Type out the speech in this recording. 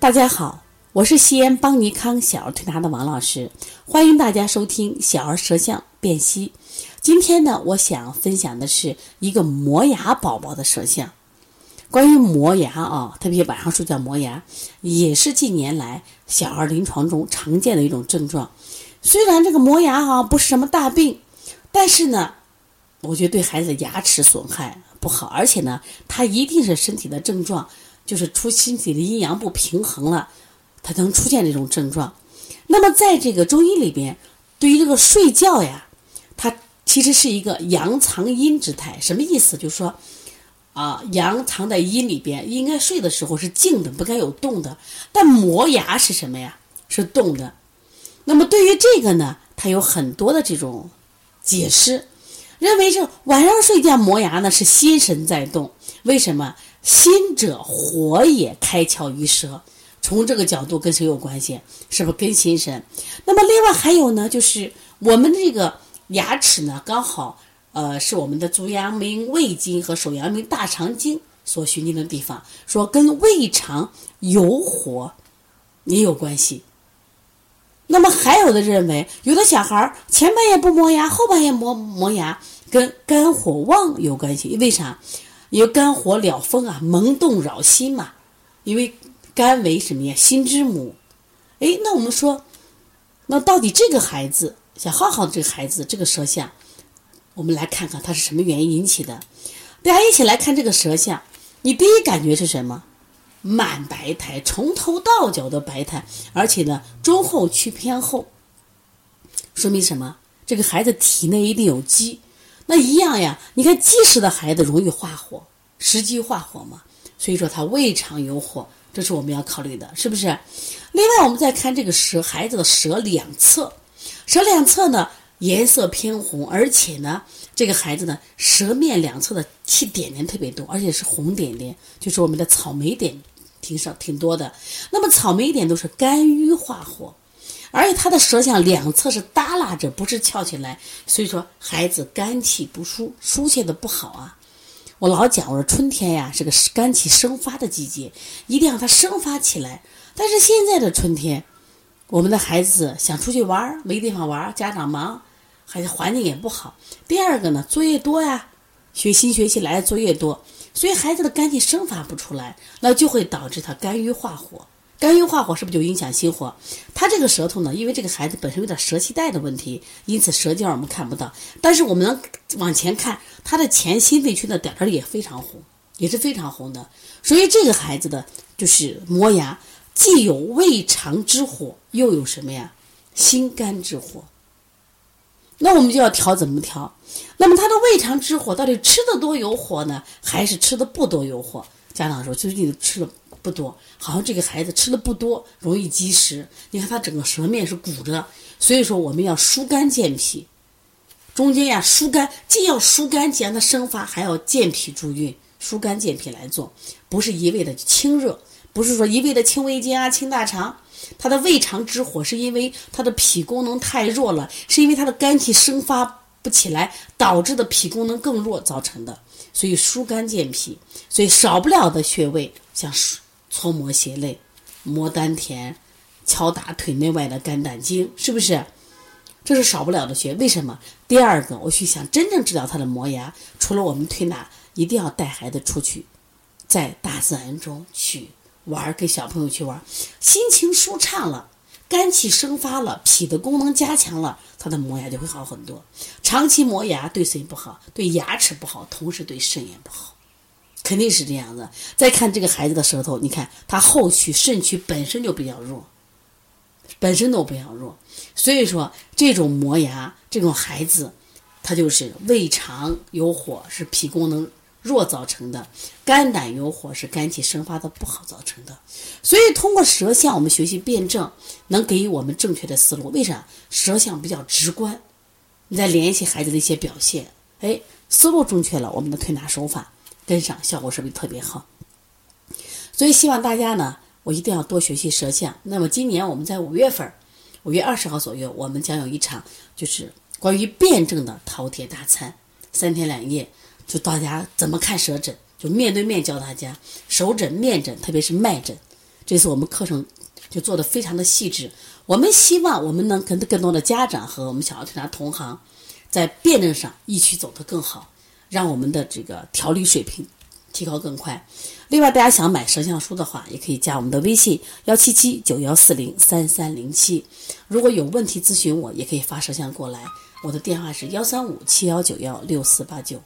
大家好，我是西安邦尼康小儿推拿的王老师，欢迎大家收听小儿舌象辨析。今天呢，我想分享的是一个磨牙宝宝的舌象。关于磨牙啊，特别晚上睡觉磨牙，也是近年来小儿临床中常见的一种症状。虽然这个磨牙啊不是什么大病，但是呢，我觉得对孩子的牙齿损害不好，而且呢，它一定是身体的症状。就是出身体的阴阳不平衡了，它能出现这种症状。那么在这个中医里边，对于这个睡觉呀，它其实是一个阳藏阴之态。什么意思？就是说，啊，阳藏在阴里边，应该睡的时候是静的，不该有动的。但磨牙是什么呀？是动的。那么对于这个呢，它有很多的这种解释，认为是晚上睡觉磨牙呢是心神在动。为什么？心者火也，开窍于舌。从这个角度跟谁有关系？是不是跟心神？那么另外还有呢，就是我们这个牙齿呢，刚好呃是我们的足阳明胃经和手阳明大肠经所循经的地方，说跟胃肠有火也有关系。那么还有的认为，有的小孩前半夜不磨牙，后半夜磨磨牙，跟肝火旺有关系。为啥？因为肝火燎风啊，萌动扰心嘛。因为肝为什么呀？心之母。哎，那我们说，那到底这个孩子，小浩浩这个孩子，这个舌象，我们来看看他是什么原因引起的。大家一起来看这个舌象，你第一感觉是什么？满白苔，从头到脚的白苔，而且呢，中后区偏厚，说明什么？这个孩子体内一定有积。那一样呀，你看积食的孩子容易化火，食积化火嘛，所以说他胃肠有火，这是我们要考虑的，是不是？另外，我们再看这个舌，孩子的舌两侧，舌两侧呢颜色偏红，而且呢，这个孩子呢舌面两侧的气点点特别多，而且是红点点，就是我们的草莓点挺少挺多的。那么草莓点都是肝郁化火。而且他的舌象两侧是耷拉着，不是翘起来，所以说孩子肝气不疏，疏泄的不好啊。我老讲，我说春天呀是个肝气生发的季节，一定要它生发起来。但是现在的春天，我们的孩子想出去玩没地方玩家长忙，孩子环境也不好。第二个呢，作业多呀，学新学期来的作业多，所以孩子的肝气生发不出来，那就会导致他肝郁化火。肝郁化火是不是就影响心火？他这个舌头呢，因为这个孩子本身有点舌系带的问题，因此舌尖我们看不到。但是我们能往前看，他的前心肺区的点儿也非常红，也是非常红的。所以这个孩子的就是磨牙，既有胃肠之火，又有什么呀？心肝之火。那我们就要调怎么调？那么他的胃肠之火到底吃的多有火呢，还是吃的不多有火？家长说最近吃的。不多，好像这个孩子吃的不多，容易积食。你看他整个舌面是鼓着，所以说我们要疏肝健脾。中间呀，疏肝既要疏肝，既让它生发，还要健脾助运，疏肝健脾来做，不是一味的清热，不是说一味的清胃经啊、清大肠。他的胃肠之火是因为他的脾功能太弱了，是因为他的肝气生发不起来，导致的脾功能更弱造成的。所以疏肝健脾，所以少不了的穴位像。搓摩胁肋，摩丹田，敲打腿内外的肝胆经，是不是？这是少不了的穴。为什么？第二个，我去想真正治疗他的磨牙，除了我们推拿，一定要带孩子出去，在大自然中去玩，跟小朋友去玩，心情舒畅了，肝气生发了，脾的功能加强了，他的磨牙就会好很多。长期磨牙对谁不好？对牙齿不好，同时对肾也不好。肯定是这样的。再看这个孩子的舌头，你看他后区、肾区本身就比较弱，本身都比较弱，所以说这种磨牙，这种孩子，他就是胃肠有火，是脾功能弱造成的；肝胆有火，是肝气生发的不好造成的。所以通过舌象，我们学习辩证，能给予我们正确的思路。为啥？舌象比较直观，你再联系孩子的一些表现，哎，思路正确了，我们的推拿手法。跟上效果是不是特别好？所以希望大家呢，我一定要多学习舌象。那么今年我们在五月份，五月二十号左右，我们将有一场就是关于辩证的饕餮大餐，三天两夜，就大家怎么看舌诊，就面对面教大家手诊、面诊，特别是脉诊，这次我们课程就做的非常的细致。我们希望我们能跟更多的家长和我们小儿推拿同行，在辩证上一起走得更好，让我们的这个调理水平提高更快。另外，大家想买舌象书的话，也可以加我们的微信幺七七九幺四零三三零七。如果有问题咨询我，也可以发舌象过来，我的电话是幺三五七幺九幺六四八九。